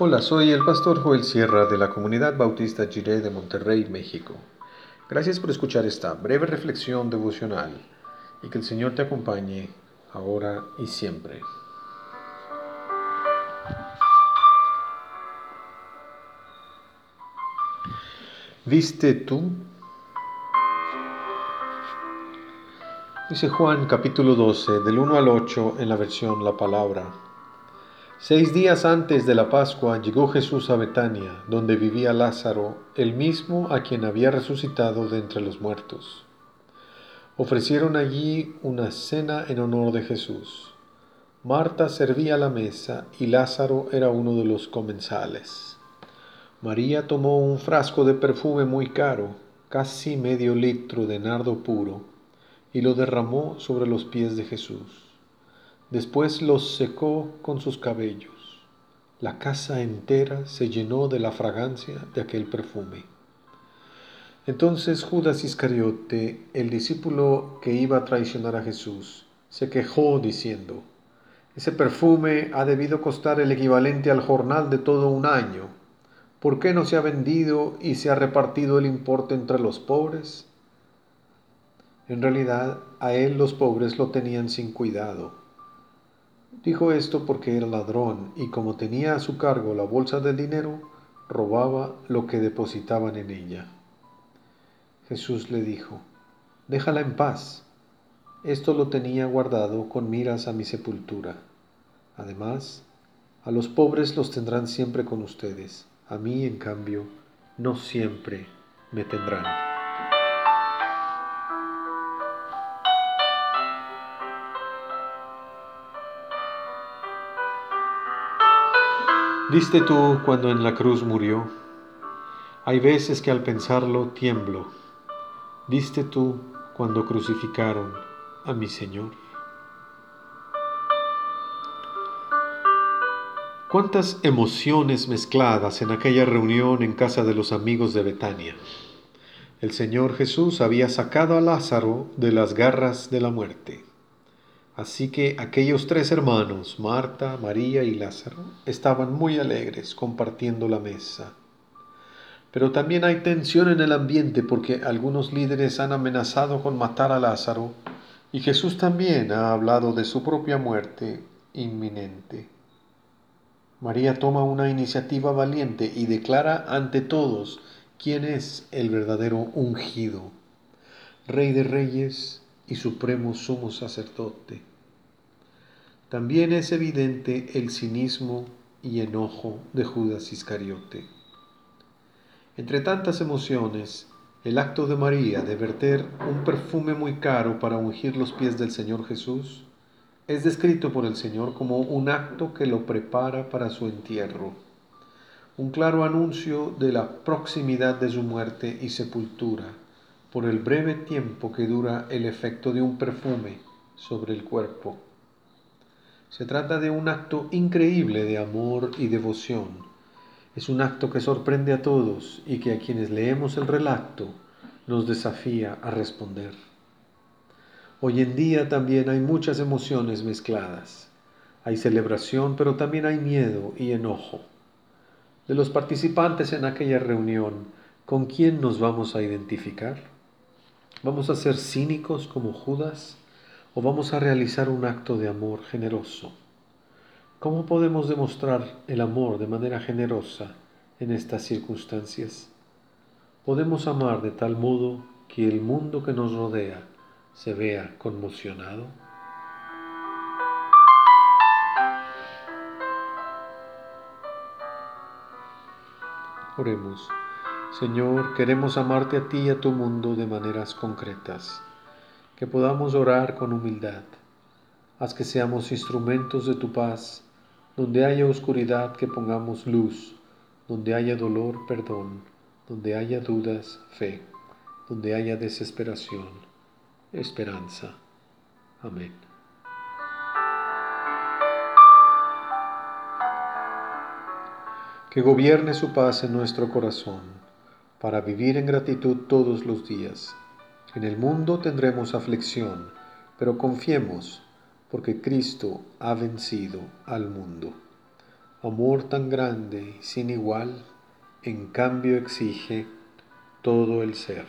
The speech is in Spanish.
Hola, soy el pastor Joel Sierra de la Comunidad Bautista Jiré de Monterrey, México. Gracias por escuchar esta breve reflexión devocional y que el Señor te acompañe ahora y siempre. ¿Viste tú? Dice Juan capítulo 12, del 1 al 8 en la versión La Palabra. Seis días antes de la Pascua llegó Jesús a Betania, donde vivía Lázaro, el mismo a quien había resucitado de entre los muertos. Ofrecieron allí una cena en honor de Jesús. Marta servía la mesa y Lázaro era uno de los comensales. María tomó un frasco de perfume muy caro, casi medio litro de nardo puro, y lo derramó sobre los pies de Jesús. Después los secó con sus cabellos. La casa entera se llenó de la fragancia de aquel perfume. Entonces Judas Iscariote, el discípulo que iba a traicionar a Jesús, se quejó diciendo, Ese perfume ha debido costar el equivalente al jornal de todo un año. ¿Por qué no se ha vendido y se ha repartido el importe entre los pobres? En realidad, a él los pobres lo tenían sin cuidado Dijo esto porque era ladrón y como tenía a su cargo la bolsa del dinero, robaba lo que depositaban en ella. Jesús le dijo, déjala en paz. Esto lo tenía guardado con miras a mi sepultura. Además, a los pobres los tendrán siempre con ustedes, a mí, en cambio, no siempre me tendrán. ¿Viste tú cuando en la cruz murió? Hay veces que al pensarlo tiemblo. ¿Viste tú cuando crucificaron a mi Señor? ¿Cuántas emociones mezcladas en aquella reunión en casa de los amigos de Betania? El Señor Jesús había sacado a Lázaro de las garras de la muerte. Así que aquellos tres hermanos, Marta, María y Lázaro, estaban muy alegres compartiendo la mesa. Pero también hay tensión en el ambiente porque algunos líderes han amenazado con matar a Lázaro y Jesús también ha hablado de su propia muerte inminente. María toma una iniciativa valiente y declara ante todos quién es el verdadero ungido, Rey de Reyes y Supremo Sumo Sacerdote. También es evidente el cinismo y enojo de Judas Iscariote. Entre tantas emociones, el acto de María de verter un perfume muy caro para ungir los pies del Señor Jesús es descrito por el Señor como un acto que lo prepara para su entierro, un claro anuncio de la proximidad de su muerte y sepultura por el breve tiempo que dura el efecto de un perfume sobre el cuerpo. Se trata de un acto increíble de amor y devoción. Es un acto que sorprende a todos y que a quienes leemos el relato nos desafía a responder. Hoy en día también hay muchas emociones mezcladas. Hay celebración, pero también hay miedo y enojo. De los participantes en aquella reunión, ¿con quién nos vamos a identificar? ¿Vamos a ser cínicos como Judas? O vamos a realizar un acto de amor generoso. ¿Cómo podemos demostrar el amor de manera generosa en estas circunstancias? Podemos amar de tal modo que el mundo que nos rodea se vea conmocionado. Oremos. Señor, queremos amarte a ti y a tu mundo de maneras concretas que podamos orar con humildad. Haz que seamos instrumentos de tu paz, donde haya oscuridad que pongamos luz, donde haya dolor perdón, donde haya dudas fe, donde haya desesperación esperanza. Amén. Que gobierne su paz en nuestro corazón, para vivir en gratitud todos los días en el mundo tendremos aflicción, pero confiemos, porque Cristo ha vencido al mundo. Amor tan grande y sin igual, en cambio exige todo el ser.